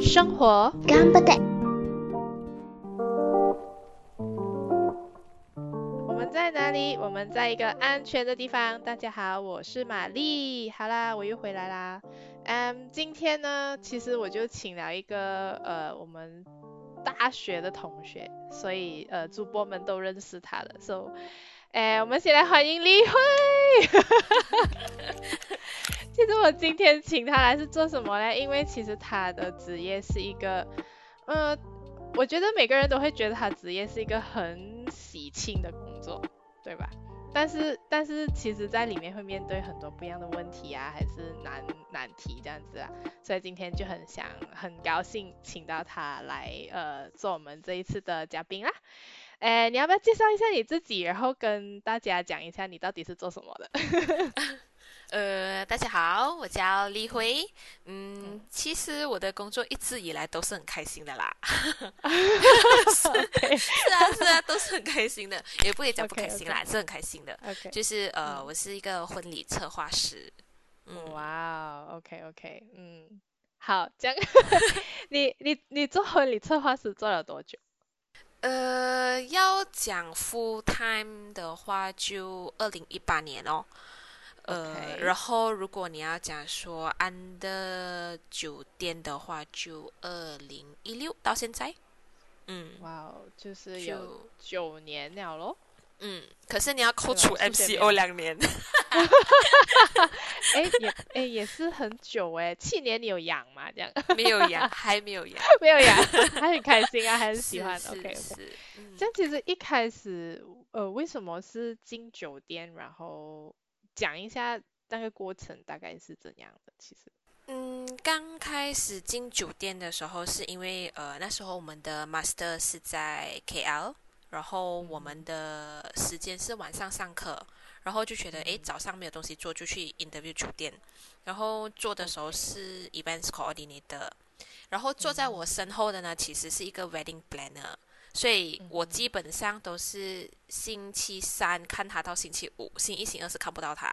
生活干不得。我们在哪里？我们在一个安全的地方。大家好，我是玛丽。好啦，我又回来啦。嗯，今天呢，其实我就请了一个呃，我们大学的同学，所以呃，主播们都认识他的。So，哎，我们先来欢迎李慧。其实我今天请他来是做什么呢？因为其实他的职业是一个，呃，我觉得每个人都会觉得他职业是一个很喜庆的工作，对吧？但是但是其实在里面会面对很多不一样的问题啊，还是难难题这样子啊。所以今天就很想很高兴请到他来呃做我们这一次的嘉宾啦。哎，你要不要介绍一下你自己，然后跟大家讲一下你到底是做什么的？呃，大家好，我叫李辉。嗯，其实我的工作一直以来都是很开心的啦。是啊，是啊，都是很开心的，也不可以讲不开心啦，是很开心的。就是呃，我是一个婚礼策划师。哇，OK OK，嗯，好，讲 你你你做婚礼策划师做了多久？呃，要讲 full time 的话，就二零一八年哦。呃，然后如果你要讲说安的酒店的话，就二零一六到现在，嗯，哇哦，就是有九年了咯。嗯，可是你要扣除 MCO 两年，哎也哎也是很久哎，去年你有养吗？这样没有养，还没有养，没有养，还很开心啊，还是喜欢？OK OK，这样其实一开始呃为什么是进酒店，然后？讲一下那个过程大概是怎样的？其实，嗯，刚开始进酒店的时候，是因为呃那时候我们的 master 是在 KL，然后我们的时间是晚上上课，然后就觉得哎早上没有东西做，就去 interview 酒店，然后做的时候是 events coordinator，然后坐在我身后的呢其实是一个 wedding planner。所以我基本上都是星期三看他到星期五，星期一、星期二是看不到他。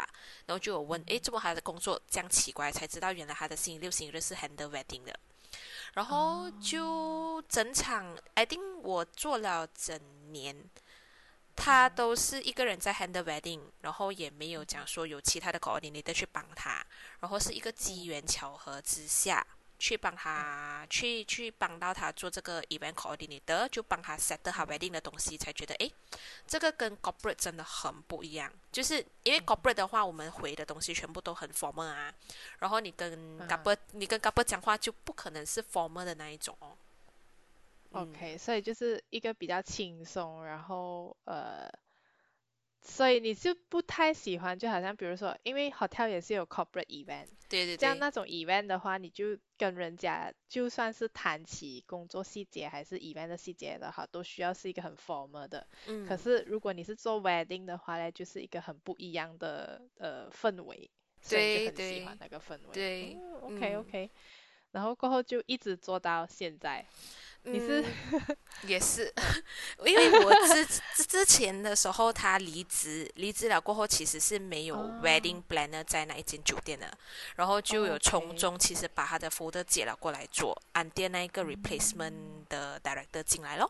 然后就有问，诶，怎么他的工作这样奇怪？才知道原来他的星期六、星期日是 handle wedding 的。然后就整场，I think 我做了整年，他都是一个人在 handle wedding，然后也没有讲说有其他的 coordinator 去帮他，然后是一个机缘巧合之下。去帮他，去去帮到他做这个 event coordinator，就帮他 set 好 wedding 的东西，才觉得诶，这个跟 corporate 真的很不一样。就是因为 corporate 的话，我们回的东西全部都很 formal 啊，然后你跟 corporate，你跟 corporate 讲话就不可能是 formal 的那一种哦。OK，所以就是一个比较轻松，然后呃。所以你就不太喜欢，就好像比如说，因为 hotel 也是有 corporate event，对对对，这样那种 event 的话，你就跟人家就算是谈起工作细节还是 event 的细节的话，都需要是一个很 formal 的。嗯。可是如果你是做 wedding 的话呢，就是一个很不一样的呃氛围，所以就很喜欢那个氛围。对。OK OK，然后过后就一直做到现在。你是 也是，因为我之之之前的时候，他离职，离职了过后，其实是没有 wedding planner 在那一间酒店的，然后就有从中其实把他的 folder 接了过来做，安店那一个 replacement 的 director 进来咯，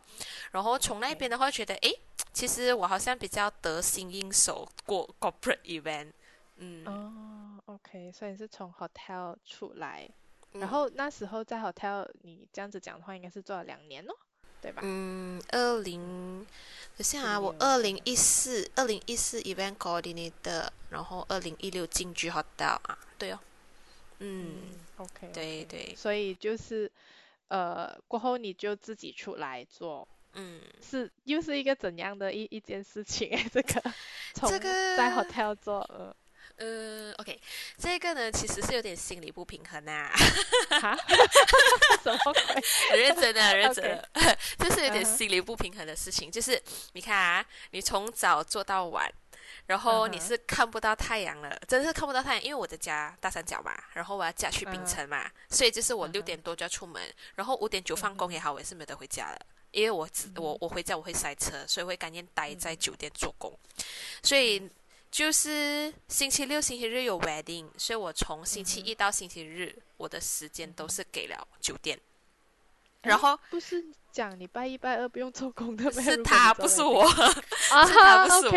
然后从那边的话觉得，哎，其实我好像比较得心应手过 corporate event，嗯，哦，OK，所以是从 hotel 出来。然后那时候在 hotel，你这样子讲的话，应该是做了两年哦，对吧？嗯，二零，等下啊，我二零一四，二零一四 event coordinator，然后二零一六进去 hotel 啊，对哦，嗯，OK，对对，所以就是呃过后你就自己出来做，嗯，是又是一个怎样的一一件事情哎，这个？这个在 hotel 做，呃。呃，OK，这个呢其实是有点心理不平衡呐，哈，什么鬼？很认真的，很认真的，就是有点心理不平衡的事情。就是你看啊，你从早做到晚，然后你是看不到太阳了，真的是看不到太阳，因为我在家大三角嘛，然后我要嫁去槟城嘛，所以就是我六点多就要出门，然后五点九放工也好，我也是没得回家了。因为我只我我回家我会塞车，所以会甘愿待在酒店做工，所以就是星期六、星期日有 wedding，所以我从星期一到星期日，我的时间都是给了酒店。然后不是讲礼拜一、拜二不用做工的吗？是他，不是我。啊，他不是我。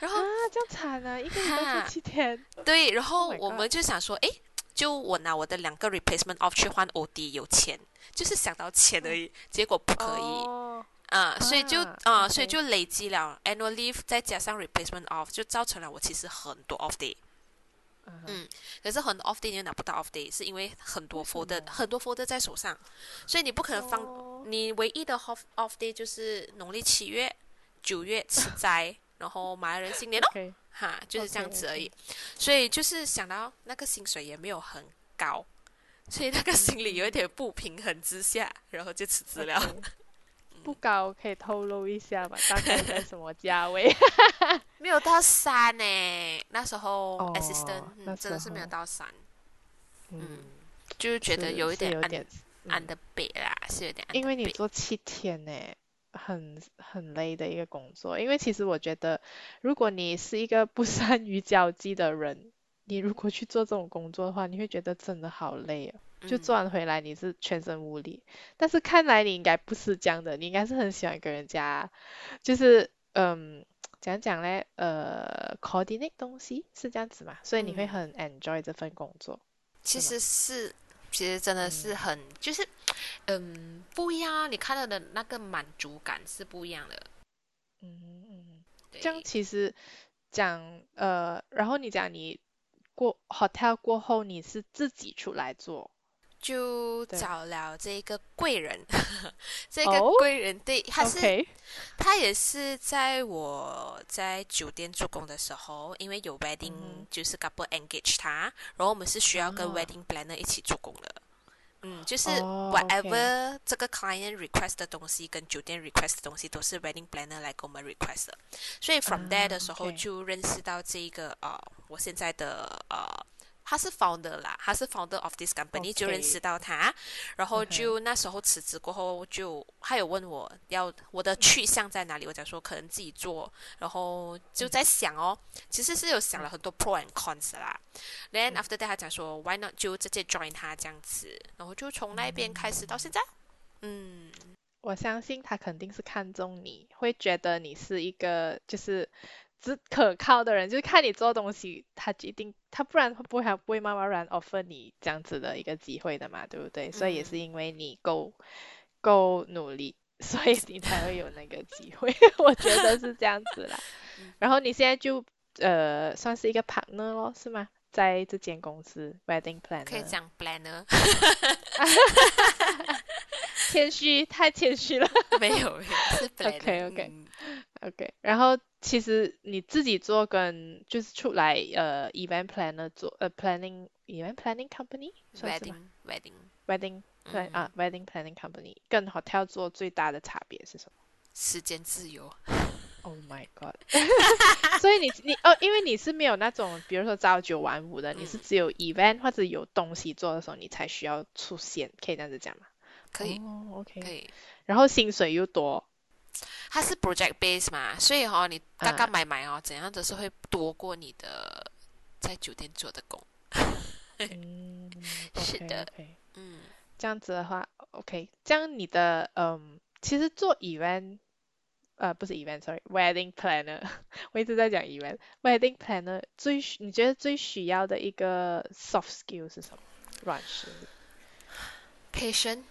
然后啊，这样惨啊，一个礼拜做七天。对，然后我们就想说，哎，就我拿我的两个 replacement off 去换 OD，有钱，就是想到钱而已。结果不可以，啊，所以就啊，所以就累积了 annual leave，再加上 replacement off，就造成了我其实很多 off day。嗯，可是很多 off day 你拿不到 off day，是因为很多 folder 很多 folder 在手上，所以你不可能放。你唯一的 off off day 就是农历七月、九月 吃斋，然后马来人新年咯，哈，就是这样子而已。所以就是想到那个薪水也没有很高，所以那个心里有一点不平衡之下，然后就辞职了。不高，可以透露一下吗？大概在什么价位？没有到三呢，那时候 assistant 真的是没有到三。嗯，就是觉得有一点有点按的背啦，是有点。因为你做七天呢，很很累的一个工作。因为其实我觉得，如果你是一个不善于交际的人，你如果去做这种工作的话，你会觉得真的好累啊。就做完回来你是全身无力，但是看来你应该不是这样的，你应该是很喜欢跟人家，就是嗯，讲讲嘞，呃，coordinate 东西是这样子嘛，所以你会很 enjoy 这份工作。其实是，其实真的是很，就是，嗯，不一样，你看到的那个满足感是不一样的。嗯嗯，这样其实讲，呃，然后你讲你过 hotel 过后你是自己出来做。就找了这个贵人，这个贵人对，他是他也是在我在酒店做工的时候，因为有 wedding 就是 couple engage 他，然后我们是需要跟 wedding planner 一起做工的，嗯，就是 whatever 这个 client request 的东西跟酒店 request 的东西都是 wedding planner 来给我们 request 的，所以 from there 的时候就认识到这一个呃，我现在的呃。他是 founder 啦，他是 founder of this company，就认识到他，然后就那时候辞职过后，就他有问我要我的去向在哪里，我讲说可能自己做，然后就在想哦，其实是有想了很多 pro and cons 啦。Then after that，他讲说 why not 就直接 join 他这样子，然后就从那边开始到现在。嗯，我相信他肯定是看中你，会觉得你是一个就是。只可靠的人，就是看你做东西，他决定他不然不会不会慢慢然 offer 你这样子的一个机会的嘛，对不对？所以也是因为你够够努力，所以你才会有那个机会，我觉得是这样子啦。然后你现在就呃算是一个 partner 咯，是吗？在这间公司 wedding planner 可以讲 planner，谦虚太谦虚了，没有是 OK OK OK，然后。其实你自己做跟就是出来呃 event planner 做呃 planning event planning company wedding wedding wedding plan 啊 wedding planning company 跟 hotel 做最大的差别是什么？时间自由。Oh my god！所以你你哦，因为你是没有那种比如说朝九晚五的，你是只有 event 或者有东西做的时候你才需要出现，可以这样子讲吗？可以，OK，可以。然后薪水又多。它是 project base 嘛，所以哈，你刚刚买买哦，怎样都是会多过你的在酒店做的工。嗯，是的，嗯，这样子的话，OK，这样你的嗯，其实做 event，呃，不是 event，sorry，wedding planner，我一直在讲 event，wedding planner 最你觉得最需要的一个 soft skill 是什么？软实力？Patient。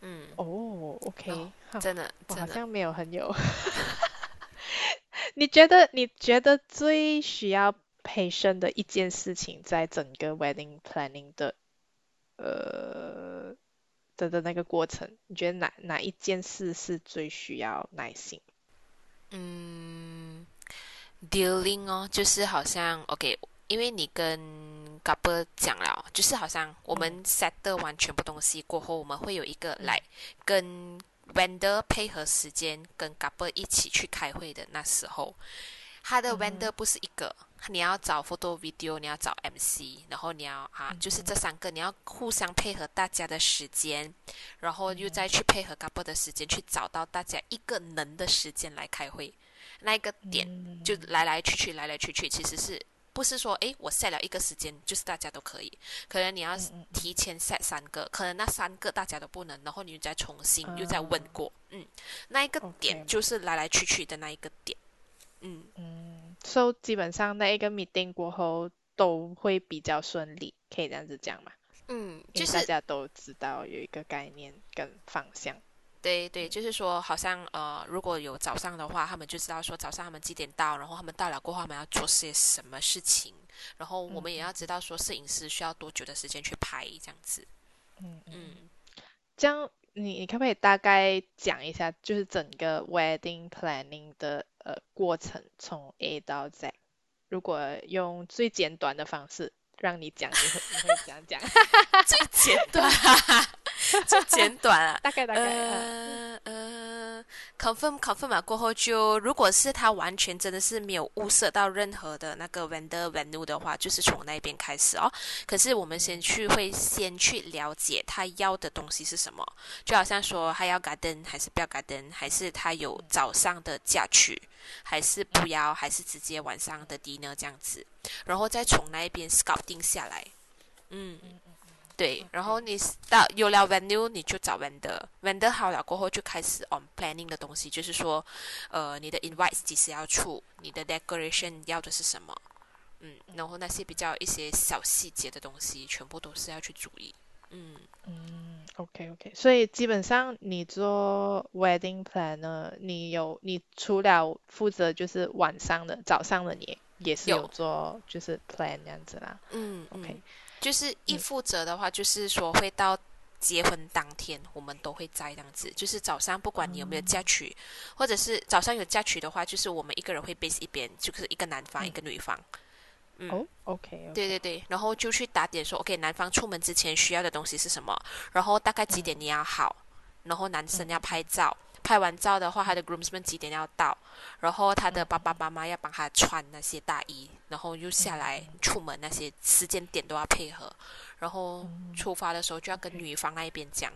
嗯哦，OK，真的，我好像没有很有。你觉得你觉得最需要培生的一件事情，在整个 wedding planning 的呃的的那个过程，你觉得哪哪一件事是最需要耐心？嗯，dealing 哦，就是好像 OK，因为你跟 couple 讲了，就是好像我们 set 完全部东西过后，我们会有一个来跟 vendor 配合时间，跟 couple 一起去开会的那时候，他的 vendor 不是一个，你要找 photo video，你要找 MC，然后你要啊，就是这三个你要互相配合大家的时间，然后又再去配合 couple 的时间，去找到大家一个能的时间来开会，那一个点就来来去去，来来去去，其实是。不是说，哎，我 set 了一个时间，就是大家都可以。可能你要提前 set 三个，可能那三个大家都不能，然后你再重新又再问过，嗯，那一个点就是来来去去的那一个点，嗯。嗯，所以基本上那一个 meeting 过后都会比较顺利，可以这样子讲嘛？嗯，就是大家都知道有一个概念跟方向。对对，就是说，好像呃，如果有早上的话，他们就知道说早上他们几点到，然后他们到了过后，他们要做些什么事情，然后我们也要知道说，摄影师需要多久的时间去拍这样子。嗯嗯，这样你你可不可以大概讲一下，就是整个 wedding planning 的呃过程从 A 到 Z，如果用最简短的方式让你讲，你会你会讲讲？最简短。就简短啊，大概大概。呃呃，confirm confirm 啊，过后就如果是他完全真的是没有物色到任何的那个 vendor venue 的话，就是从那边开始哦。可是我们先去会先去了解他要的东西是什么，就好像说他要 garden 还是不要 garden，还是他有早上的假期，还是不要，还是直接晚上的 dinner 这样子，然后再从那一边 scout 定下来，嗯。对，然后你到有了 venue，你就找 vendor，vendor 好了过后就开始 on planning 的东西，就是说，呃，你的 invite 几时要出，你的 decoration 要的是什么，嗯，然后那些比较一些小细节的东西，全部都是要去注意，嗯。嗯，OK OK，所以基本上你做 wedding planner，你有你除了负责就是晚上的，早上的你也是有做就是 plan 这样子啦，嗯，OK。就是一负责的话，就是说会到结婚当天，我们都会在这样子。就是早上不管你有没有嫁娶，或者是早上有嫁娶的话，就是我们一个人会 base 一边，就是一个男方一个女方。嗯，OK。对对对，然后就去打点说，OK，男方出门之前需要的东西是什么，然后大概几点你要好，然后男生要拍照。拍完照的话，他的 groomsmen 几点要到？然后他的爸爸妈妈要帮他穿那些大衣，然后又下来出门那些时间点都要配合。然后出发的时候就要跟女方那一边讲，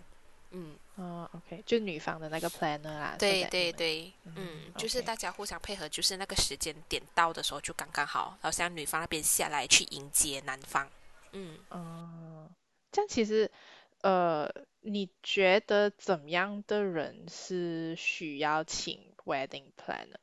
嗯，哦，OK，就女方的那个 planner 啦。对对对，嗯，就是大家互相配合，就是那个时间点到的时候就刚刚好，好像女方那边下来去迎接男方。嗯，哦，这样其实，呃。你觉得怎么样的人是需要请 wedding planner？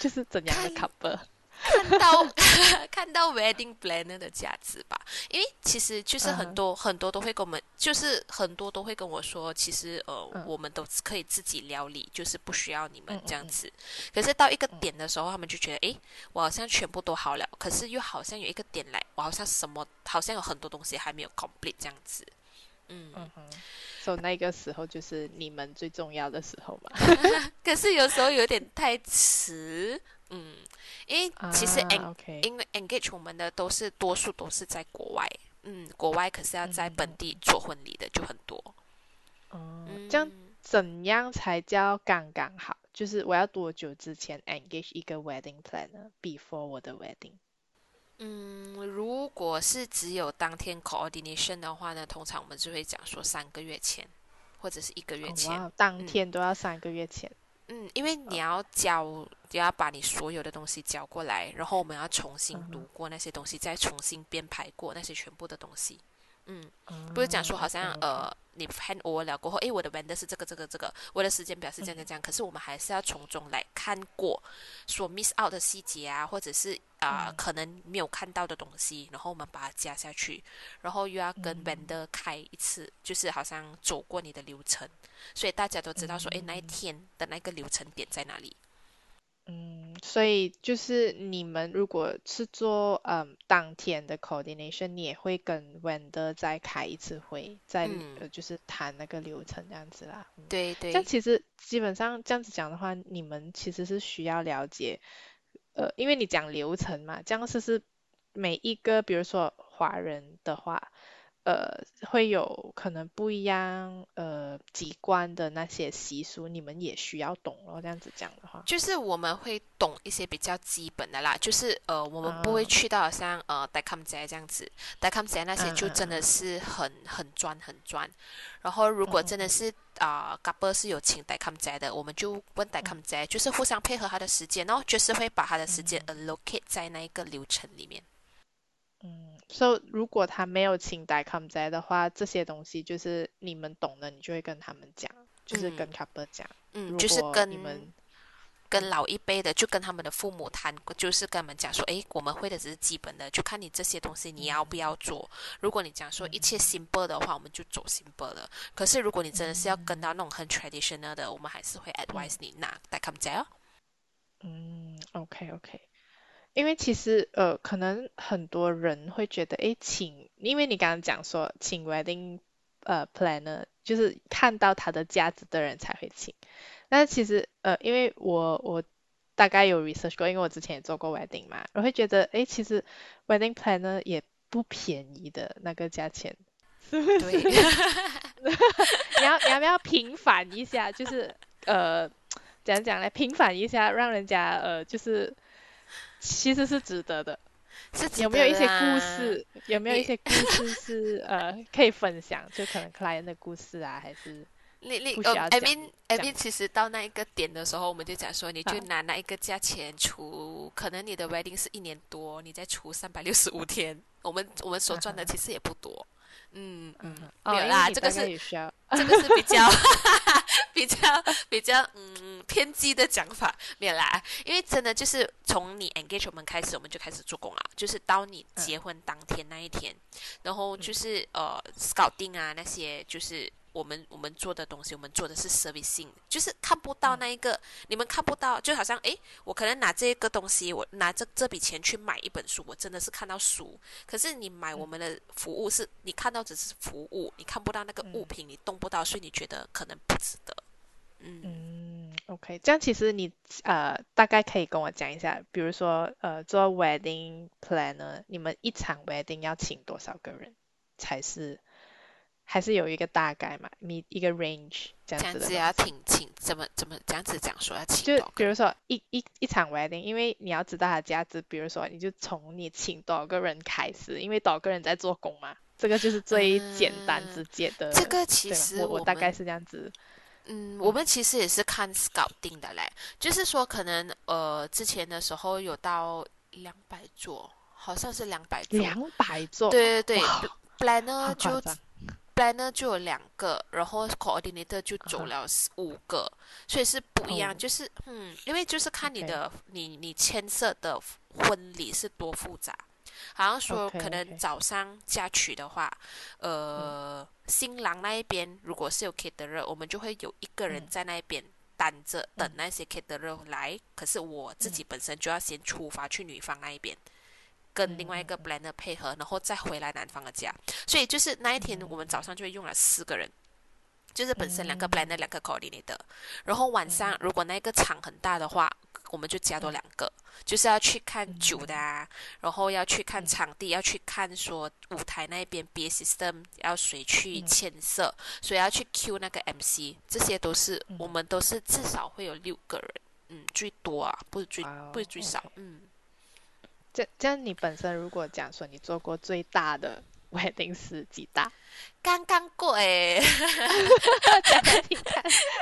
就是怎样的 couple？看到 看到 wedding planner 的价值吧，因为其实就是很多很多都会跟我们，就是很多都会跟我说，其实呃，我们都可以自己料理，就是不需要你们这样子。可是到一个点的时候，他们就觉得，哎，我好像全部都好了，可是又好像有一个点来，我好像什么，好像有很多东西还没有 complete 这样子。嗯。嗯哼，所以那个时候就是你们最重要的时候嘛。可是有时候有点太迟，嗯，因为其实 en 因为 engage 我们的都是多数都是在国外，嗯，国外可是要在本地做婚礼的就很多。哦，这样怎样才叫刚刚好？就是我要多久之前 engage 一个 wedding planner before 我的 wedding？嗯，如果是只有当天 coordination 的话呢，通常我们就会讲说三个月前，或者是一个月前，当天都要三个月前。嗯，因为你要交，你要把你所有的东西交过来，然后我们要重新读过那些东西，再重新编排过那些全部的东西。嗯，不是讲说好像呃，你 hand over 了过后，诶，我的 vendor 是这个这个这个，我的时间表是这样这样，可是我们还是要从中来看过所 miss out 的细节啊，或者是啊可能没有看到的东西，然后我们把它加下去，然后又要跟 vendor 开一次，就是好像走过你的流程，所以大家都知道说，诶，那一天的那个流程点在哪里。嗯，所以就是你们如果是做嗯当天的 coordination，你也会跟 vendor 再开一次会，再呃就是谈那个流程这样子啦。对对。这样其实基本上这样子讲的话，你们其实是需要了解，呃，因为你讲流程嘛，这样是是每一个，比如说华人的话，呃会有可能不一样呃籍贯的那些习俗，你们也需要懂咯。这样子讲的话，就是我们会懂一些比较基本的啦，就是呃，我们不会去到像呃戴康仔这样子，戴康仔那些就真的是很很专很专。然后如果真的是啊 a b 是有请戴康仔的，我们就问戴康仔，就是互相配合他的时间，然后就是会把他的时间 allocate 在那一个流程里面。嗯，所以如果他没有请代 come 在的话，这些东西就是你们懂的，你就会跟他们讲，就是跟 couple 讲，嗯，就是跟你们跟老一辈的，就跟他们的父母谈，就是跟他们讲说，哎，我们会的只是基本的，就看你这些东西你要不要做。如果你讲说一切 simple 的话，我们就走 simple 的。可是如果你真的是要跟到那种很 traditional 的，我们还是会 advise 你拿代 come 在哦。嗯，OK OK。因为其实呃，可能很多人会觉得，哎，请，因为你刚刚讲说请 wedding 呃 planner，就是看到他的价值的人才会请。但是其实呃，因为我我大概有 research 过，因为我之前也做过 wedding 嘛，我会觉得，哎，其实 wedding planner 也不便宜的那个价钱，是不是？你要你要不要平反一下？就是呃，讲讲来平反一下，让人家呃就是。其实是值得的，是有没有一些故事？有没有一些故事是 呃可以分享？就可能 client 的故事啊，还是你你呃，I mean I mean，其实到那一个点的时候，我们就讲说，你就拿那一个价钱除，可能你的 wedding 是一年多，你再除三百六十五天，我们我们所赚的其实也不多。嗯嗯，没有啦，这个是这个是比较 比较比较嗯偏激的讲法，没有啦，因为真的就是从你 engage 我们开始，我们就开始做工了，就是到你结婚当天那一天，然后就是呃搞定啊那些就是。我们我们做的东西，我们做的是 servicing，就是看不到那一个，你们看不到，就好像诶，我可能拿这个东西，我拿这这笔钱去买一本书，我真的是看到书。可是你买我们的服务，是你看到只是服务，你看不到那个物品，你动不到，所以你觉得可能不值得。嗯，OK，这样其实你呃大概可以跟我讲一下，比如说呃做 wedding planner，你们一场 wedding 要请多少个人才是？还是有一个大概嘛，你一个 range 这样子的。这样子要请请怎么怎么这样子讲说要请？就比如说一一一场 wedding，因为你要知道它的价值，比如说你就从你请多少个人开始，因为多少个人在做工嘛，这个就是最简单直接的。这个其实我我大概是这样子。嗯，我们其实也是看 scout 定的嘞，就是说可能呃之前的时候有到两百座，好像是两百座。两百座。对对对，planner 就。Planner 就有两个，然后 coordinator 就走了五个，所以是不一样。就是嗯，因为就是看你的你你牵涉的婚礼是多复杂。好像说可能早上嫁娶的话，呃，新郎那一边如果是有 caterer，我们就会有一个人在那边等着等那些 caterer 来。可是我自己本身就要先出发去女方那一边。跟另外一个 blender 配合，然后再回来男方的家，所以就是那一天我们早上就会用了四个人，就是本身两个 blender 两个 coordinator，然后晚上如果那个场很大的话，我们就加多两个，就是要去看酒的啊，然后要去看场地，要去看说舞台那边 B system 要谁去牵色，所以要去 Q 那个 MC，这些都是我们都是至少会有六个人，嗯，最多啊，不是最不是最少，嗯。这这样，你本身如果讲说你做过最大的 wedding 是几大？刚刚过 哎，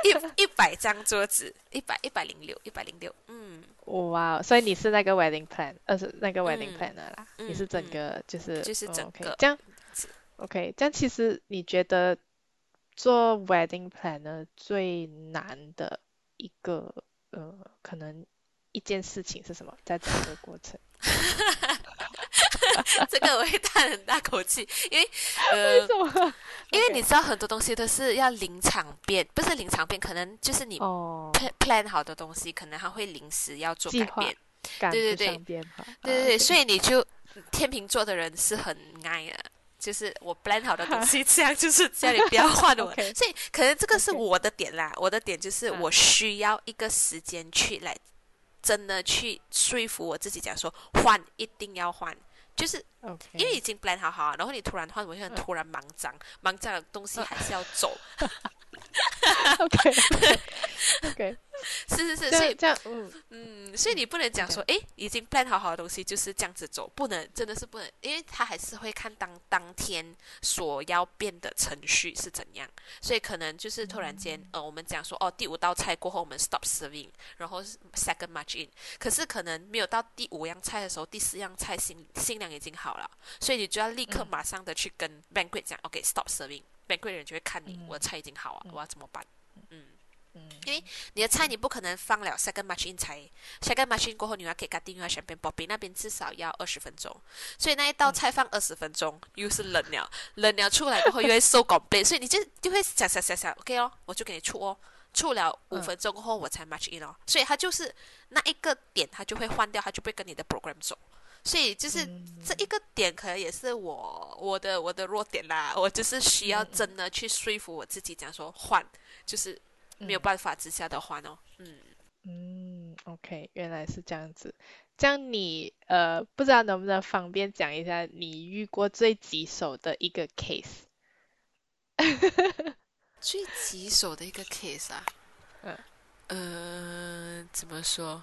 一一百张桌子，一百一百零六，一百零六，嗯，哇，所以你是那个 wedding plan，呃，是那个 wedding planner 啦，你是整个就是就是整个这样，OK，这样其实你觉得做 wedding planner 最难的一个呃，可能一件事情是什么？在整个过程？这个我会叹很大口气，因为呃，因为你知道很多东西都是要临场变，不是临场变，可能就是你 plan 好的东西，可能它会临时要做改变。对对对，对对对，所以你就天秤座的人是很爱的，就是我 plan 好的东西，这样就是叫你不要换我。所以可能这个是我的点啦，我的点就是我需要一个时间去来。真的去说服我自己，讲说换一定要换，就是因为已经 plan 好好啊，然后你突然换，我会很嗯。突然忙张，忙张的东西还是要走，OK OK 是是是，所以这样，嗯。嗯，所以你不能讲说，诶，已经 plan 好好的东西就是这样子走，不能，真的是不能，因为他还是会看当当天所要变的程序是怎样，所以可能就是突然间，呃，我们讲说，哦，第五道菜过后我们 stop serving，然后是 second march in，可是可能没有到第五样菜的时候，第四样菜新新娘已经好了，所以你就要立刻嗯。马上的去跟 banquet 讲，OK，stop serving，banquet 人就会看你，嗯。我的菜已经好了，嗯。我要怎么办？嗯。嗯。你的菜你不可能放了 second machine 才 second machine 过后，你要给它订阅选边 Bobby 那边至少要二十分钟，所以那一道菜放二十分钟，又是冷了，冷了出来过后又会收港杯，所以你就就会想想想想，OK 哦，我就给你出哦，出了五嗯分钟过后我才 match in 哦，所以它就是那一个点它就会换掉，它就不会跟你的 program 走，所以就是嗯这一个点可能也是我我的我的弱点啦，我就是需要嗯嗯真的去说服我自己，讲说换就是没有办法之下的换哦，嗯。嗯，OK，原来是这样子。这样你呃，不知道能不能方便讲一下你遇过最棘手的一个 case？最棘手的一个 case 啊，嗯呃，怎么说？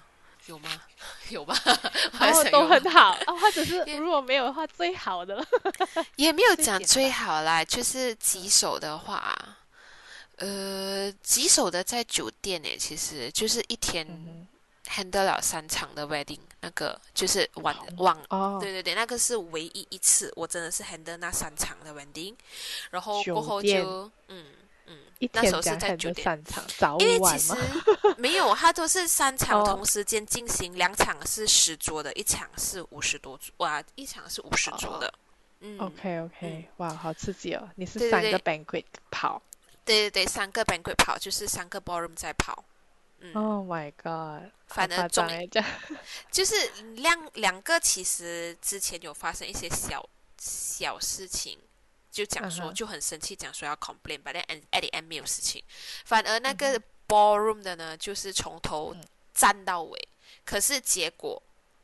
有吗？有吧？我然后都很好，啊，或者是 如果没有的话，最好的了。也没有讲最好啦，就是棘手的话，呃，棘手的在酒店诶，其实就是一天嗯 handle 了三场的 wedding，那个就是晚好晚哼，哦，对对对，那个是唯一一次，我真的是 handle 那三场的 wedding，然后酒过后就嗯嗯，一那时候是在酒店。多三场，早因为其实晚吗？没有，他都是三场哦同时间进行，两场是十桌的，一场是五十多桌，哇，一场是五十桌的。嗯 OK OK，哇，好刺激哦！你是三个 banquet 跑对对对，三个 banquet 跑，就是三个 ballroom 在跑。嗯，，Oh my god，反而好夸张重哎，这样，就是两两个其实之前有发生一些小小事情，就讲说、就很生气，讲说要 complain，but then at at the end 没有事情。反而那嗯个 ballroom 的呢，就是从头嗯。站到尾，可是结果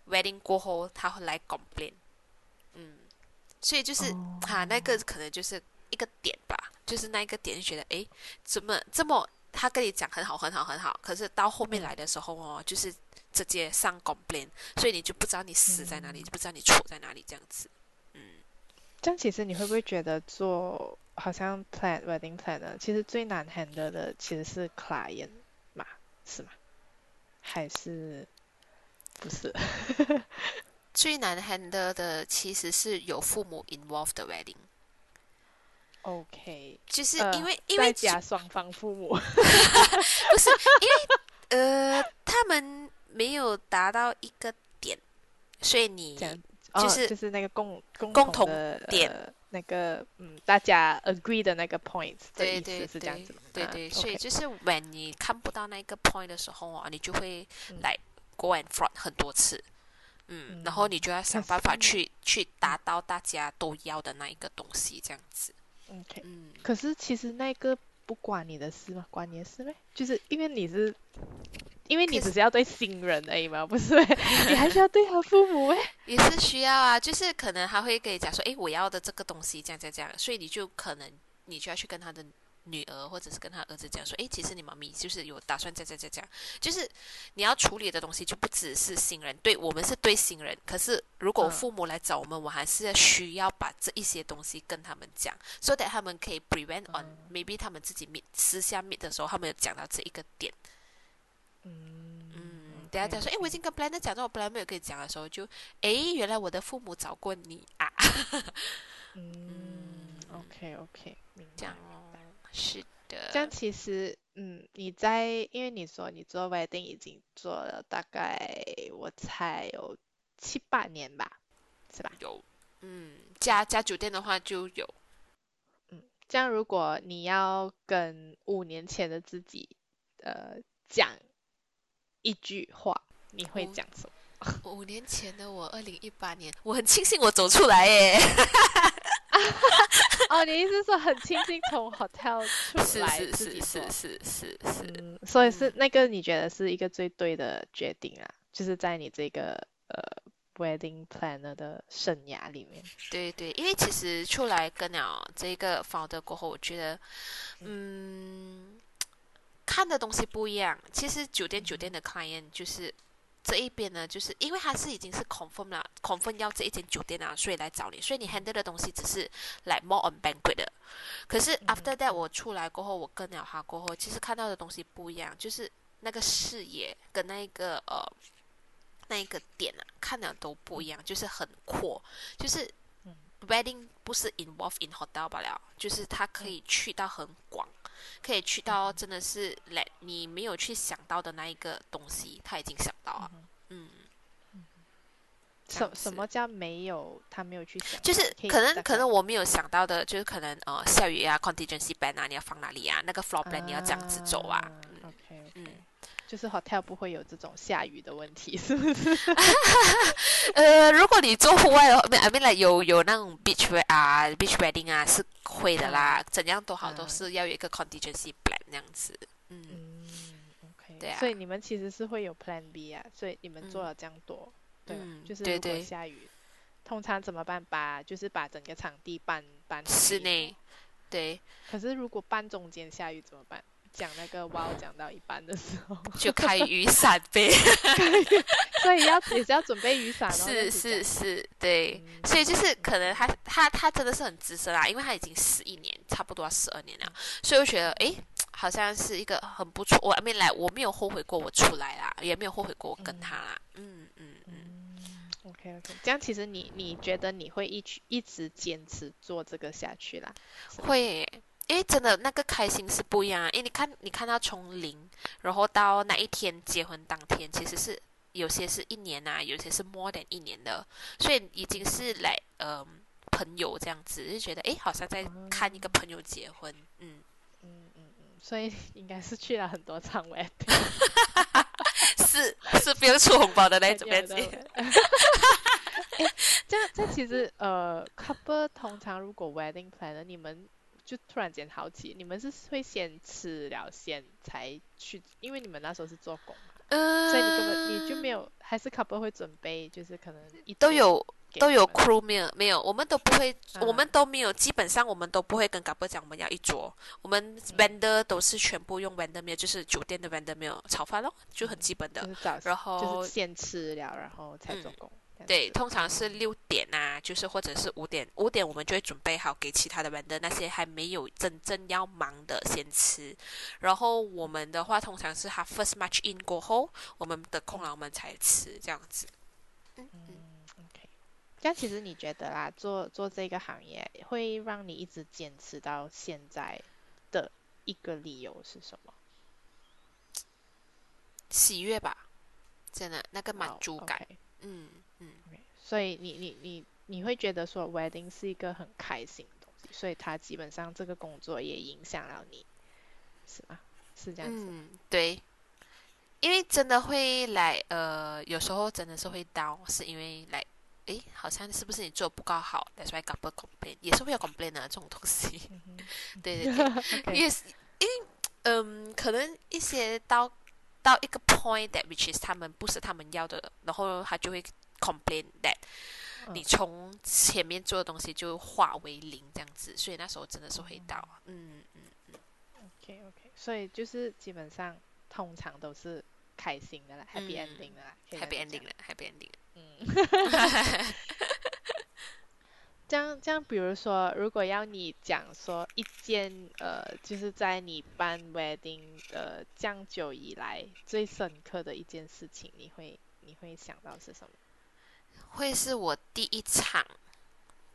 wedding 过后他会来 complain，嗯，所以就是、哦。啊，那个可能就是一个点吧，就是那一个点就觉得诶，怎么这么他跟你讲很好很好很好，可是到后面嗯来的时候哦，就是直接上 complain，所以你就不知道你死在哪里，嗯。就不知道你错在哪里这样子，嗯。这样其实你会不会觉得做好像 plan wedding planner，其实最难 handle 的其实是 client 嘛，是吗？还是不是？最难 handle 的其实是有父母 involved 的 wedding，OK，就是呃因为、因再为加双方父母，不是因为呃他们没有达到一个点，所以你就是就是那个共共共同点呃那个嗯大家 agree 的那个 point 的意对对对思是这样子对对，所以就是 when 你看不到那个 point 的时候啊，你就会嗯来 go and front 很多次，嗯，然后你就要想办法去去达到大家都要的那一个东西，这样子，OK，嗯，可是其实那个不关你的事吗？关你的事嘞？就是因为你是，因为你只是要对新人而已嘛，不是？你还是要对他父母诶。也是需要啊，就是可能他会跟你讲说，诶，我要的这个东西这样这样这样，所以你就可能你就要去跟他的女儿或者是跟他儿子讲说，诶，其实你妈咪就是有打算这样这样这样就是你要处理的东西就不只是新人，对我们是对新人，可是如果嗯父母来找我们，我还是需要把这一些东西跟他们讲，so that 他们可以 prevent on、maybe 他们自己 meet 私下 meet 的时候，他们有讲到这一个点。等下再说，哎，我已经跟 planner 讲到，我 planner 没有跟你讲的时候，就，哎，原来我的父母找过你啊，嗯，OK OK，明白这样。哦，是的，这样其实，嗯，你在，因为你说你做 wedding 已经做了大概我猜有七八年吧，是吧？有，嗯，加加酒店的话就有，嗯这样如果你要跟五年前的自己，呃，讲一句话，你会讲什么？五年前的我，二零一八年，我很庆幸我走出来耶，哦，你意思是说很庆幸从 hotel 出来是是是是是是是，嗯，所以是嗯那个你觉得是一个最对的决定啊，就是在你这个呃 wedding planner 的生涯里面。对对，因为其实出来跟了这个 founder 过后，我觉得，嗯，看的东西不一样。其实酒店酒店的 client 就是这一边呢，就是因为他是已经是 confirm 了，confirm 要这一间酒店啊，所以来找你，所以你 handle 的东西只是 like more on banquet 的。可是 after that 我出来过后，我跟了他过后，其实看到的东西不一样，就是那个视野跟那个呃。那一个点啊，看的都不一样，就是很阔，就是 wedding 不是 involve in hotel 罢了，就是它可以去到很广，可以去到真的是来你没有去想到的那一个东西，他已经想到啊，嗯，什什么叫没有？他没有去想，就是可能可能我没有想到的，就是可能呃下雨啊，contingency plan 啊，你要放哪里啊？那个 floor plan 你要这样子走啊，OK，嗯。就是 hotel 不会有这种下雨的问题，是不是？呃，如果你做户外的话，I mean like 有有那种 beach wedding 啊，beach wedding 啊，是会的啦。怎样都好，都是要有一个 contingency plan 那样子。嗯，OK。对啊。所以你们其实是会有 plan B 啊，所以你们做了这样多，对，就是如果下雨，通常怎么办？把就是把整个场地搬搬室内，对。可是如果搬中间下雨怎么办？讲那个哇，讲到一半的时候 就开雨伞呗，所以要也是要准备雨伞哦。是是是，对，所以就是可能他他他真的是很资深啦，因为他已经十一年，差不多十二年了，所以我觉得哎，好像是一个很不错。我没来，我没有后悔过我出来啦，也没有后悔过我跟他啦。嗯嗯嗯。OK OK，这样其实你你觉得你会一直一直坚持做这个下去啦？会。因为真的那个开心是不一样啊！因为你看，你看到从零，然后到那一天结婚当天，其实是有些是一年啊，有些是 more than 一年的，所以已经是来呃朋友这样子，就觉得哎，好像在看一个朋友结婚，嗯嗯嗯嗯，所以应该是去了很多场 wedding，是是不用出红包的那种 wedding，这这其实呃 couple 通常如果 wedding plan 你们。就突然间好奇，你们是会先吃了先才去，因为你们那时候是做工嘛，所以你根本你就没有，还是 couple 会准备，就是可能都有都有 crew meal 没有，我们都不会，我们都没有，基本上我们都不会跟 couple 讲我们要一桌，我们 vendor 都是全部用 vendor meal，就是酒店的 vendor meal 炒饭咯，就很基本的，然后就是先吃了，然后才做工。对，通常是六点啊，就是或者是五点，五点我们就会准备好给其他的人的那些还没有真正要忙的先吃，然后我们的话通常是他 first match in 过后，我们的空了我们才吃这样子。嗯，OK。这样其实你觉得啦，做做这个行业会让你一直坚持到现在的一个理由是什么？喜悦吧，真的那个满足感，嗯。嗯，所以你你你你会觉得说 wedding 是一个很开心的东西，所以它基本上这个工作也影响了你，是吗？是这样子。嗯，对。因为真的会来，呃，有时候真的是会 down，是因为来，诶，好像是不是你做不够好？That's why couple complain，也是会有 complain 的这种东西。对对对，也是因为，嗯，可能一些到到一个 point that which is 他们不是他们要的，然后他就会。Complain that 你从前面做的东西就化为零这样子，所以那时候真的是会到，嗯嗯嗯。OK OK，所以就是基本上通常都是开心的啦，Happy Ending 的啦，Happy Ending 的，Happy Ending。嗯。这 样这样，比如说，如果要你讲说一件呃，就是在你办 wedding 的这样久以来最深刻的一件事情，你会你会想到是什么？会是我第一场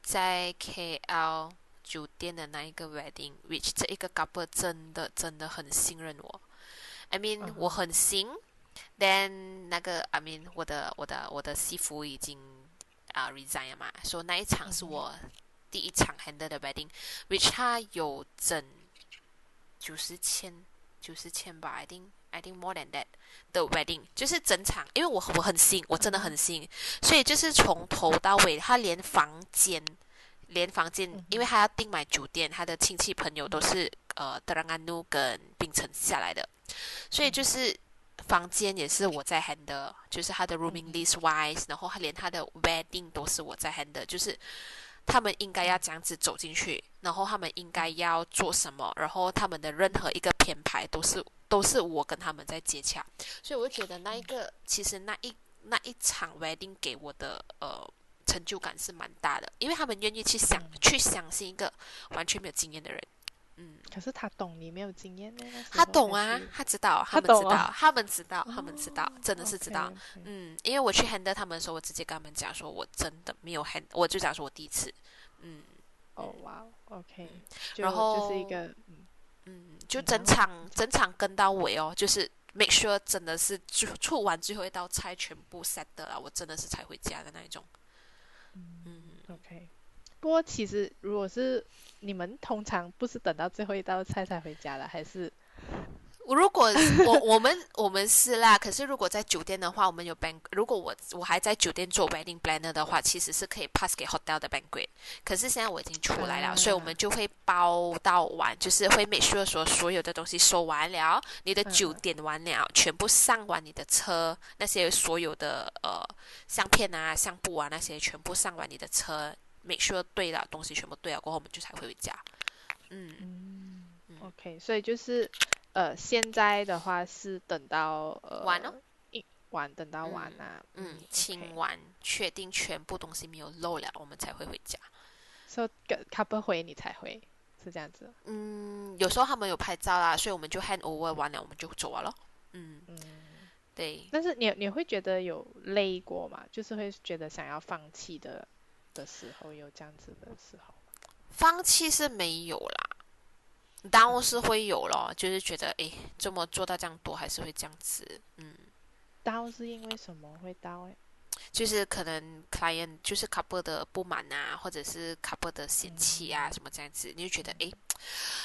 在 KL 酒店的那一个 wedding，which 这一个 couple 真的真的很信任我。I mean 我很行，then 那个 I mean 我的我的我的西服已经啊 resign 了嘛，所以那一场是我第一场 handle 的 wedding，which 他有整九十千九十千吧，I think。I think more than that 的 wedding 就是整场，因为我我很新，我真的很新，所以就是从头到尾，他连房间，连房间，因为他要订买酒店，他的亲戚朋友都是呃德朗安努跟槟城下来的，所以就是房间也是我在 handle，就是他的 rooming list wise，然后他连他的 wedding 都是我在 handle，就是他们应该要这样子走进去，然后他们应该要做什么，然后他们的任何一个编排都是都是我跟他们在接洽，所以我就觉得那一个其实那一那一场 wedding 给我的呃成就感是蛮大的，因为他们愿意去想去相信一个完全没有经验的人。嗯，可是他懂你没有经验呢。他懂啊，他知道，他们知道，他们知道，他们知道，真的是知道。嗯，因为我去 handle 他们的时候，我直接跟他们讲说，我真的没有 hand，我就讲说我第一次。嗯，哦哇，OK，然后就是一个，嗯，就整场整场跟到尾哦，就是 make sure 真的是就出完最后一道菜全部 set 的了，我真的是才回家的那一种。嗯，OK。不过其实如果是你们通常不是等到最后一道菜才回家的，还是？如果我我们我们是啦，可是如果在酒店的话，我们有 bank。如果我我还在酒店做 wedding planner 的话，其实是可以 pass 给 hotel 的 banquet。可是现在我已经出来了，所以我们就会包到完，就是会 make sure 说所有的东西收完了，你的酒点完了，全部上完你的车，那些所有的呃相片啊、相簿啊那些全部上完你的车。make sure 对了，东西全部对了过后，我们就才会回家。嗯嗯，OK，所以就是呃，现在的话是等到呃完了，一完等到完啊，嗯，清完确定全部东西没有漏了，我们才会回家。所以跟 couple 回你才回，是这样子。嗯，有时候他们有拍照啦，所以我们就 hand over 完了，我们就走了。嗯嗯，对。但是你你会觉得有累过吗？就是会觉得想要放弃的。的时候有这样子的时候，放弃是没有啦，耽误是会有咯，就是觉得哎，这么做到这样多还是会这样子，嗯。耽误是因为什么会耽误？就是可能 client 就是 couple 的不满啊，或者是 couple 的嫌弃啊，什么这样子，你就觉得哎，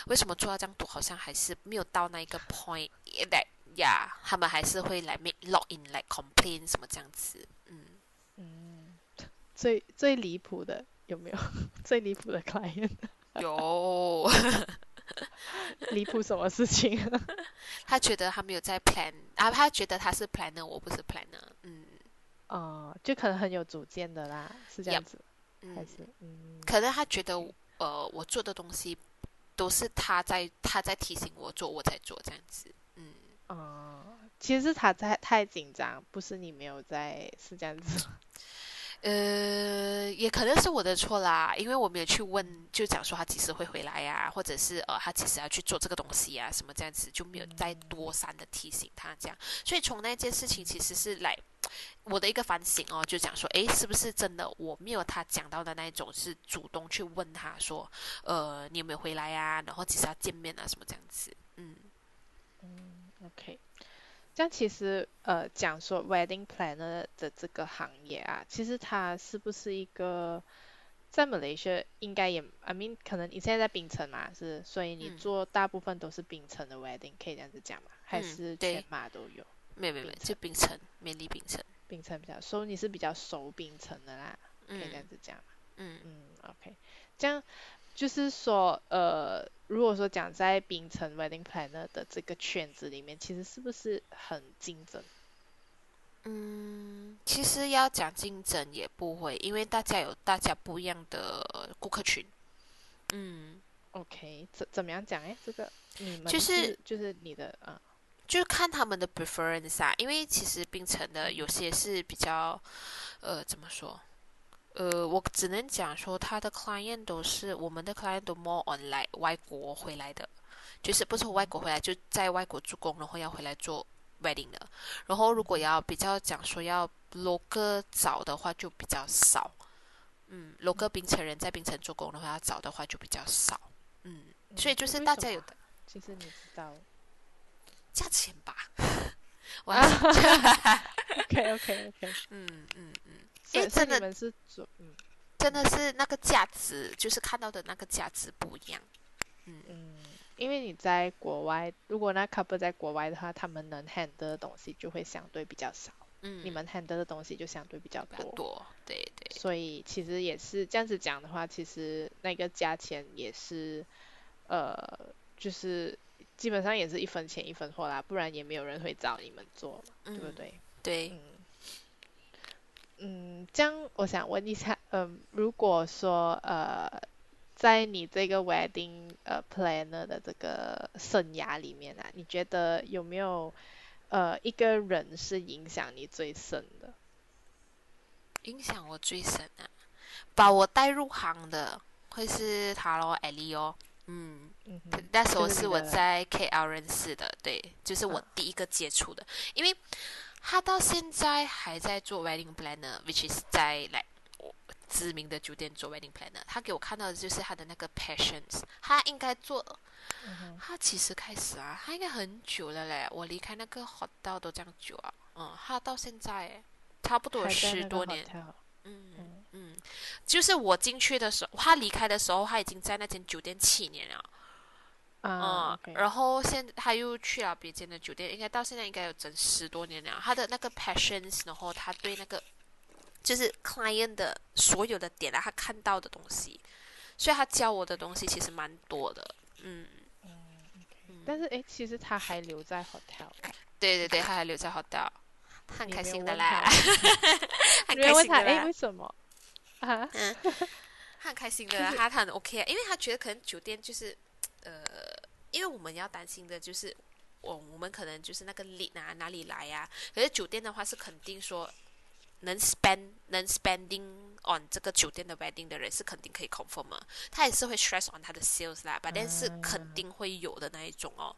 为什么做到这样多，好像还是没有到那一个 point that yeah，他们还是会来 make log in like complain 什么这样子，嗯嗯。最最离谱的有没有？最离谱的 client 有，离谱什么事情？他觉得他没有在 plan 啊，他觉得他是 planner，我不是 planner。嗯，哦，就可能很有主见的啦，是这样子，还是嗯？可能他觉得呃，我做的东西都是他在他在提醒我做，我才做这样子。嗯，哦，其实他在太紧张，不是你没有在，是这样子。呃，也可能是我的错啦，因为我没有去问，就讲说他几时会回来呀，或者是呃，他其实要去做这个东西呀，什么这样子，就没有再多三的提醒他这样。所以从那件事情其实是来我的一个反省哦，就讲说，诶，是不是真的我没有他讲到的那一种，是主动去问他说，呃，你有没有回来呀？然后几时要见面啊？什么这样子？嗯嗯，OK。这样其实呃讲说 wedding planner 的这个行业啊，其实它是不是一个在 Malaysia 应该也 I mean 可能你现在在槟城嘛，是所以你做大部分都是槟城的 wedding，可以这样子讲吗？还是全马都有？没有没有，就槟城，美丽槟城。槟城比较，所以你是比较熟槟城的啦，可以这样子讲嘛？嗯嗯，OK，这样。就是说，呃，如果说讲在槟城 wedding planner 的这个圈子里面，其实是不是很竞争？嗯，其实要讲竞争也不会，因为大家有大家不一样的顾客群。嗯，OK，怎怎么样讲？哎，这个你们就是就是你的啊，就是看他们的 preference 啊，因为其实槟城的有些是比较，呃，怎么说？呃，我只能讲说，他的 client 都是我们的 client 都 more on 来外国回来的，就是不是从外国回来，就在外国做工，然后要回来做 wedding 的。然后如果要比较讲说要 local 找的话，就比较少。嗯，local 槟城人在冰城做工的话，要找的话就比较少。嗯，所以就是大家有的，其实你知道 价钱吧？哇，OK OK OK，嗯嗯嗯。哎，真的是，嗯，真的是那个价值，就是看到的那个价值不一样。嗯嗯，因为你在国外，如果那 couple 在国外的话，他们能 handle 的东西就会相对比较少。嗯，你们 handle 的东西就相对比较多。多，对对。所以其实也是这样子讲的话，其实那个价钱也是，呃，就是基本上也是一分钱一分货啦，不然也没有人会找你们做嘛，对不对？对。嗯。嗯，这样我想问一下，嗯，如果说呃，在你这个 wedding 呃 planner 的这个生涯里面啊，你觉得有没有呃一个人是影响你最深的？影响我最深啊，把我带入行的会是他咯，艾利哦，嗯，那时候是我在 KL 认识的，对，就是我第一个接触的，因为。他到现在还在做 wedding planner，which is 在来知名的酒店做 wedding planner。他给我看到的就是他的那个 passions。他应该做，他其实开始啊，他应该很久了嘞。我离开那个 hotel 都这样久啊，嗯，他到现在差不多十多年。嗯嗯，就是我进去的时候，他离开的时候，他已经在那间酒店七年了。嗯，然后现他又去了别间的酒店，应该到现在应该有整十多年了。他的那个 passions，然后他对那个就是 client 的所有的点啊，他看到的东西，所以他教我的东西其实蛮多的。嗯嗯，但是哎，其实他还留在 hotel。对对对，他还留在 hotel，他很开心的啦。很开心的啦。为什么？啊？嗯，他很开心的，他他很 OK，因为他觉得可能酒店就是。呃，因为我们要担心的就是，我我们可能就是那个力啊哪里来呀？可是酒店的话是肯定说，能 spend 能 spending on 这个酒店的 wedding 的人是肯定可以 confirm 嘛，他也是会 stress on 他的 sales 啦，但是肯定会有的那一种哦。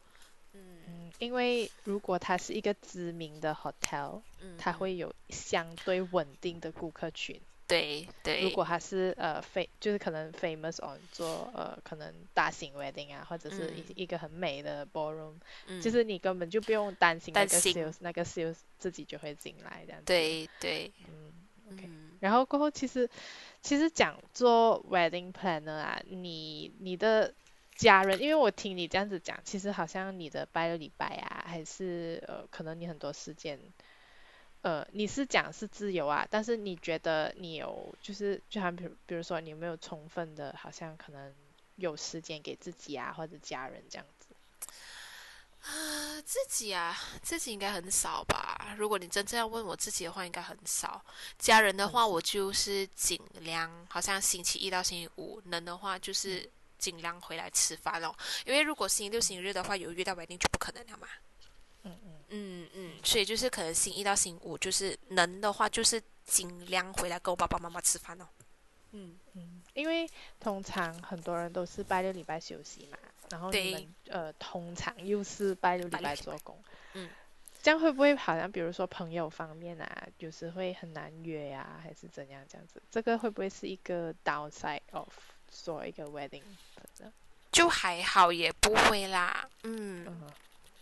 嗯，因为如果他是一个知名的 hotel，嗯，它会有相对稳定的顾客群。对对，如果他是呃非就是可能 famous on 做呃可能大型 wedding 啊，或者是一一个很美的 ballroom，就是你根本就不用担心那个 sales，那个 sales 自己就会进来这样子。对对，嗯，OK。然后过后其实其实讲做 wedding planner 啊，你你的家人，因为我听你这样子讲，其实好像你的拜六礼拜啊，还是呃可能你很多时间。呃，你是讲是自由啊，但是你觉得你有就是，就像比如比如说，你有没有充分的，好像可能有时间给自己啊，或者家人这样子？啊，自己啊，自己应该很少吧。如果你真正要问我自己的话，应该很少。家人的话，我就是尽量，好像星期一到星期五能的话，就是尽量回来吃饭哦。因为如果星期六、星期日的话，有遇到一定就不可能了嘛。嗯嗯。嗯嗯，所以就是可能星期一到星期五，就是能的话，就是尽量回来跟我爸爸妈妈吃饭哦。嗯嗯，因为通常很多人都是拜六礼拜休息嘛，然后你们呃通常又是拜六礼拜做工。嗯，这样会不会好像比如说朋友方面啊，就是会很难约呀，还是怎样这样子？这个会不会是一个 downside of 做一个 wedding 就还好，也不会啦。嗯。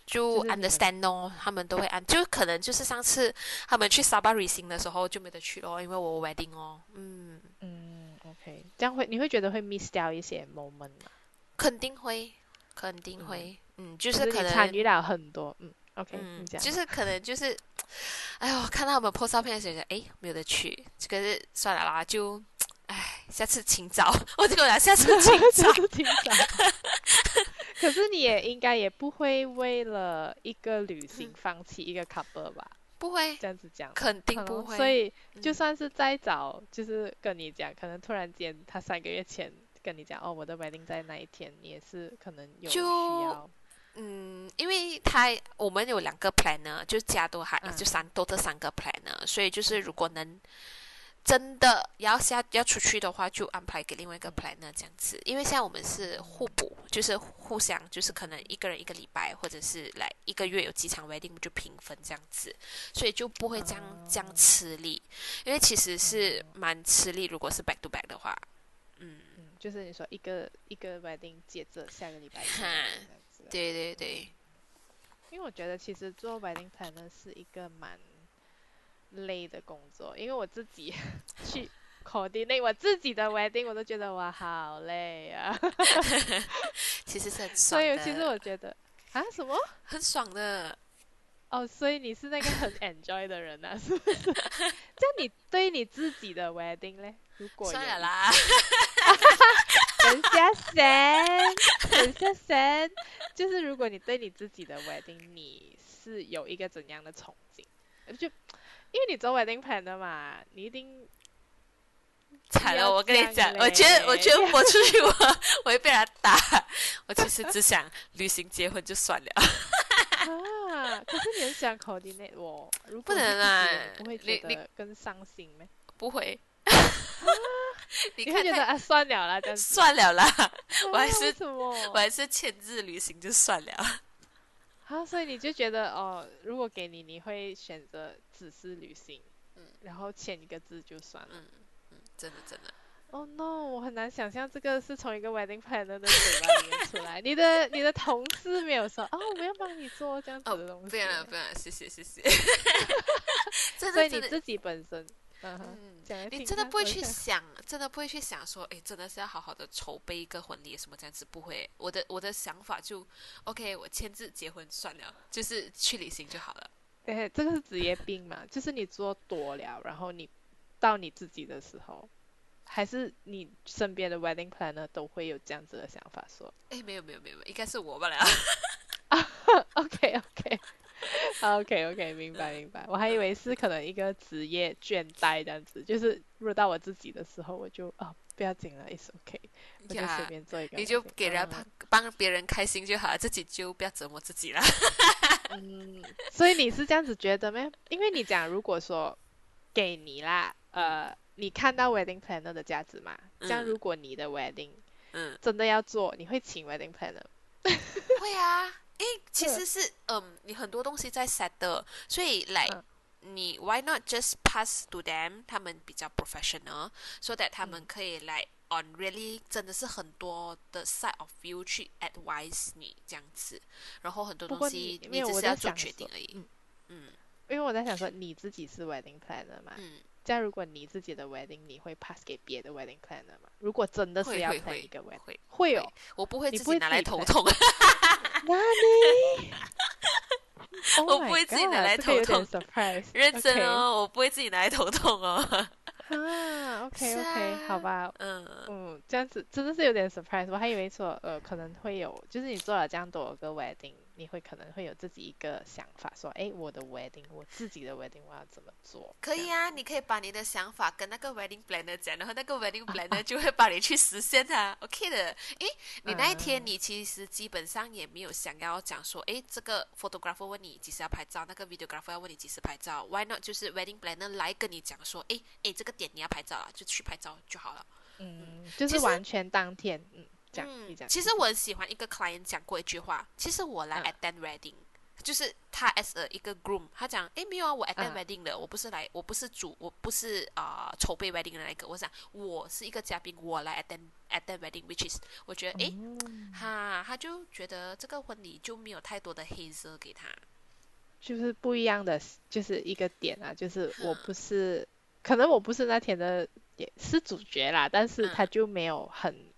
就 understand 哦，他们都会按，就可能就是上次他们去沙巴旅行的时候就没得去咯，因为我 wedding 哦，嗯嗯，OK，这样会你会觉得会 miss 掉一些 moment 吗？肯定会，肯定会，嗯，就是可能参与了很多，嗯，OK，嗯，就是可能就是，哎呦，看到他们 po 照片的时候，哎，没有得去，这个是算了啦，就，哎，下次请早，我这个人下次请早，请早。可是你也应该也不会为了一个旅行放弃一个 couple 吧？不会这样子讲，肯定不会。所以就算是再早，就是跟你讲，可能突然间他三个月前跟你讲，哦，我的 wedding 在那一天，你也是可能有需要。嗯，因为他我们有两个 planner，就加多还就三多这三个 planner，所以就是如果能。真的要下要出去的话，就安排给另外一个 planner 这样子，因为现在我们是互补，就是互相，就是可能一个人一个礼拜，或者是来一个月有几场 wedding 就平分这样子，所以就不会这样这样吃力，因为其实是蛮吃力，如果是 back to back 的话，嗯嗯，就是你说一个一个 wedding 接着下个礼拜，对对对，因为我觉得其实做 wedding planner 是一个蛮。累的工作，因为我自己 去 coordinate 我自己的 wedding，我都觉得我好累啊。其实是很爽所以其实我觉得啊什么很爽的哦，所以你是那个很 enjoy 的人呐，是不是？这样你对你自己的 wedding 嘞？如果算了啦。等下先，等下先，就是如果你对你自己的 wedding 你是有一个怎样的憧憬，就因为你做 wedding plan 的嘛，你一定惨了，我跟你讲，我觉得我觉得我出去我我会被他打。我其实只想旅行结婚就算了，啊，可是你很想 coordinate 我，如果不能啊你不会觉得更伤心吗？不会。你 你看觉得啊，算了啦。算了啦，啊我还是？我还是签字旅行就算了。啊，所以你就觉得哦，如果给你，你会选择只是旅行，嗯然后签一个字就算了。嗯嗯，真的真的。Oh no，我很难想象这个是从一个 wedding planner 的嘴巴里面出来。你的你的同事没有说哦，我们要帮你做这样子哦的东西。不要了不要了，谢谢谢谢。真所以你自己本身，嗯你真的不会去想，真的不会去想说，哎，真的是要好好的筹备一个婚礼什么这样子，不会。我的我的想法就，OK，我签字结婚算了，就是去旅行就好了。哎，这个是职业病嘛？就是你做多了，然后你到你自己的时候，还是你身边的 wedding planner 都会有这样子的想法说哎，没有没有没有，应该是我吧了。，OK OK。OK OK，明白明白，我还以为是可能一个职业倦怠这样子，就是入到我自己的时候，我就啊不要紧了，It's OK，我就随，便做一个你就给人嗯帮帮别人开心就好了，自己就不要折磨自己了。嗯，所以你是这样子觉得吗？因为你讲如果说给你啦，呃，你看到 wedding planner 的价值嘛？这样嗯如果你的 wedding 嗯，真的要做，你会请 wedding planner？会啊，诶，其实是嗯，你很多东西在 set 的，所以来。嗯你 why not just pass to them？他们比较 professional，so that 他们嗯可以来 on really 真的是很多的 side of view 去 advise 你这样子，然后很多东西你没有只是要做决定而已。嗯嗯因为我在想说你自己是 wedding planner 嘛，嗯，这样如果你自己的 wedding 你会 pass 给别的 wedding planner 吗？如果真的是要会会 plan 一个 wedding，会会哦，我不会你不会自己拿来头 plan 痛。那 你我 Oh 不会自己拿来头 surprise，认真哦，我不会自己拿来头痛哦。啊，OK OK，好啊吧，嗯，嗯，这样子真的是有点 surprise，我还以为说呃可能会有，就是你做了这样多个 wedding，你会可能会有自己一个想法，说哎我的 wedding，我自己的 wedding 我要怎么做？可以啊，你可以把你的想法跟那个 wedding planner 讲，然后那个 wedding planner 就会帮你去实现它，OK 的。诶，你那一天嗯你其实基本上也没有想要讲说，诶，这个 photographer 问你几时要拍照，那个 videographer 要问你几时拍照，Why not 就是 wedding planner 来跟你讲说，诶诶，这个点你要拍照啊，就去拍照就好了。嗯，就是完全当天，嗯，嗯，讲，其实我很喜欢一个 client 讲过一句话，其实我来嗯。attend wedding，、就是他 as a 一个 groom，他讲，诶，没有啊，我 attend 嗯 wedding 的，我不是来，我不是主，我不是啊、呃筹备 wedding 的那个，我想我是一个嘉宾，我来 attend attend wedding，which is 我觉得，诶，嗯哈，他就觉得这个婚礼就没有太多的黑色给他，就是不一样的，就是一个点啊，就是我嗯不是，可能我不是那天的也是主角啦，但是嗯。他就没有很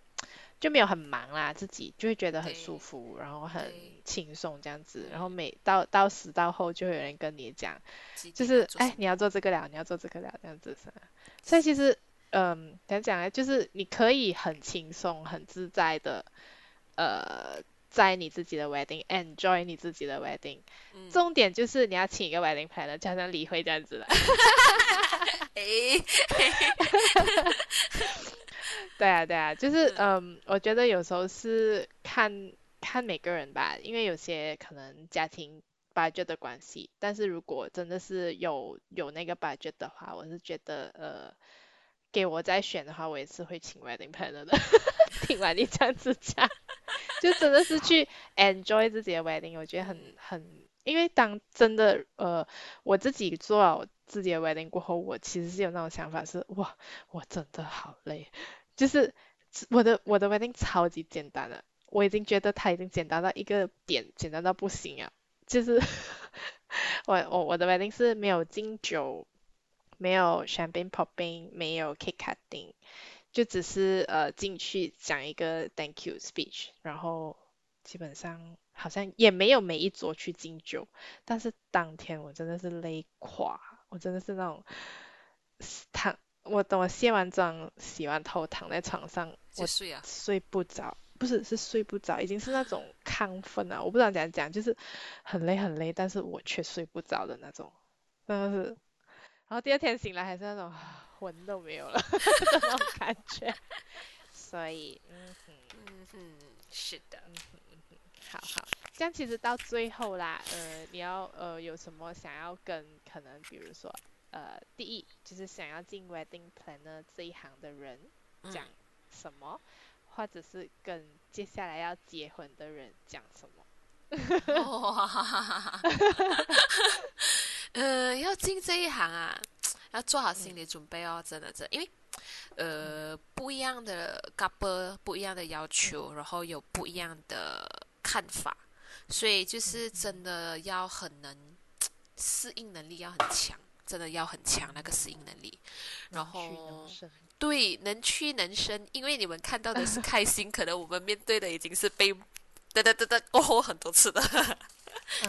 就没有很忙啦，自己就会觉得很舒服，然后很轻松这样子，嗯然后每到到时到后就会有人跟你讲，就是哎你要做这个了，你要做这个了这样子是所以其实嗯怎样讲呢，就是你可以很轻松很自在的呃。在你自己的 wedding，enjoy 你自己的 wedding，嗯，重点就是你要请一个 wedding planner，就好像理会这样子的。诶，对啊，对啊，就是嗯嗯，我觉得有时候是看看每个人吧，因为有些可能家庭 budget 的关系，但是如果真的是有有那个 budget 的话，我是觉得呃，给我再选的话，我也是会请 wedding planner 的。听完你这样子讲，就真的是去 enjoy 自己的 wedding，我觉得很很，因为当真的呃我自己做了自己的 wedding 过后，我其实是有那种想法是哇，我真的好累，就是我的我的 wedding 超级简单的，我已经觉得它已经简单到一个点，简单到不行啊，就是 我我我的 wedding 是没有敬酒，没有 champagne popping，没有 cake cutting。就只是呃进去讲一个 thank you speech，然后基本上好像也没有每一桌去敬酒，但是当天我真的是累垮，我真的是那种躺我等我卸完妆、洗完头，躺在床上，我睡啊，睡不着，不是是睡不着，已经是那种亢奋啊，我不知道怎样讲，就是很累很累，但是我却睡不着的那种，真的是，然后第二天醒来还是那种魂都没有了 那种感觉，所以，嗯哼，嗯哼，是的，嗯哼嗯哼，好好，这样其实到最后啦，呃，你要呃有什么想要跟可能比如说。呃，第一就是想要进 wedding planner 这一行的人讲什么，或者是跟接下来要结婚的人讲什么。哇，呃，要进这一行啊，要做好心理准备哦，真的，真，因为呃，不一样的 couple，不一样的要求，然后有不一样的看法，所以就是真的要很能 适应能力要很强。真的要很强那个适应能力，然后对能屈能伸，因为你们看到的是开心，可能我们面对的已经是被哒哒哒哒过后很多次的，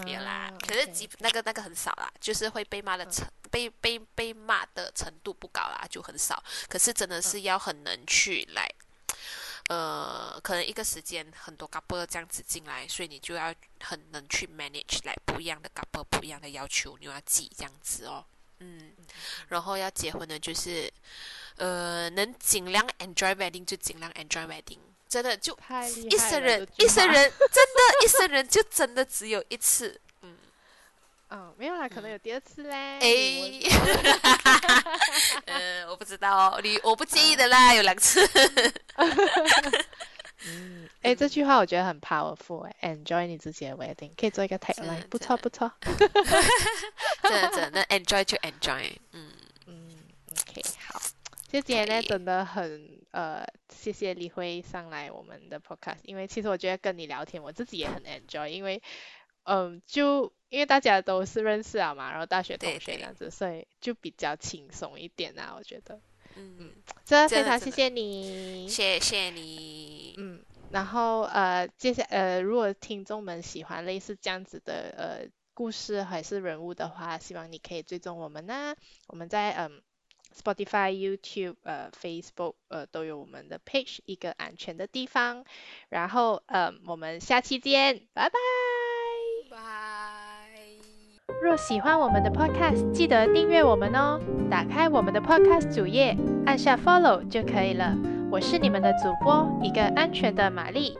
没有啦。可是基那个那个很少啦，就是会被骂的程被被被骂的程度不高啦，就很少。可是真的是要很能去来，呃，可能一个时间很多 couple 这样子进来，所以你就要很能去 manage 来不一样的 couple 不一样的要求，你要记这样子哦。嗯，然后要结婚的，就是，呃，能尽量 enjoy wedding 就尽量 enjoy wedding，真的就一生人，一生人，真的，一生人就真的只有一次，嗯，嗯，没有啦，可能有第二次嘞，哎，呃，我不知道，你我不介意的啦，有两次。嗯，哎，这句话我觉得很 powerful，哎，enjoy 你自己的 wedding，可以做一个 tagline，不错不错，真的真的，enjoy 就 enjoy，嗯。嗯，OK，好，就今天呢真的很呃，谢谢李辉上来我们的 podcast，因为其实我觉得跟你聊天，我自己也很 enjoy，因为嗯，就因为大家都是认识啊嘛，然后大学同学这样子，所以就比较轻松一点啊，我觉得。嗯，真的非常谢谢你，谢谢你。嗯，然后呃，接下呃，如果听众们喜欢类似这样子的呃故事还是人物的话，希望你可以追踪我们呢。我们在嗯 Spotify、YouTube、呃 Facebook 呃都有我们的 page，一个安全的地方。然后呃，我们下期见，拜拜。若喜欢我们的 Podcast，记得订阅我们哦。打开我们的 Podcast 主页，按下 Follow 就可以了。我是你们的主播，一个安全的玛丽。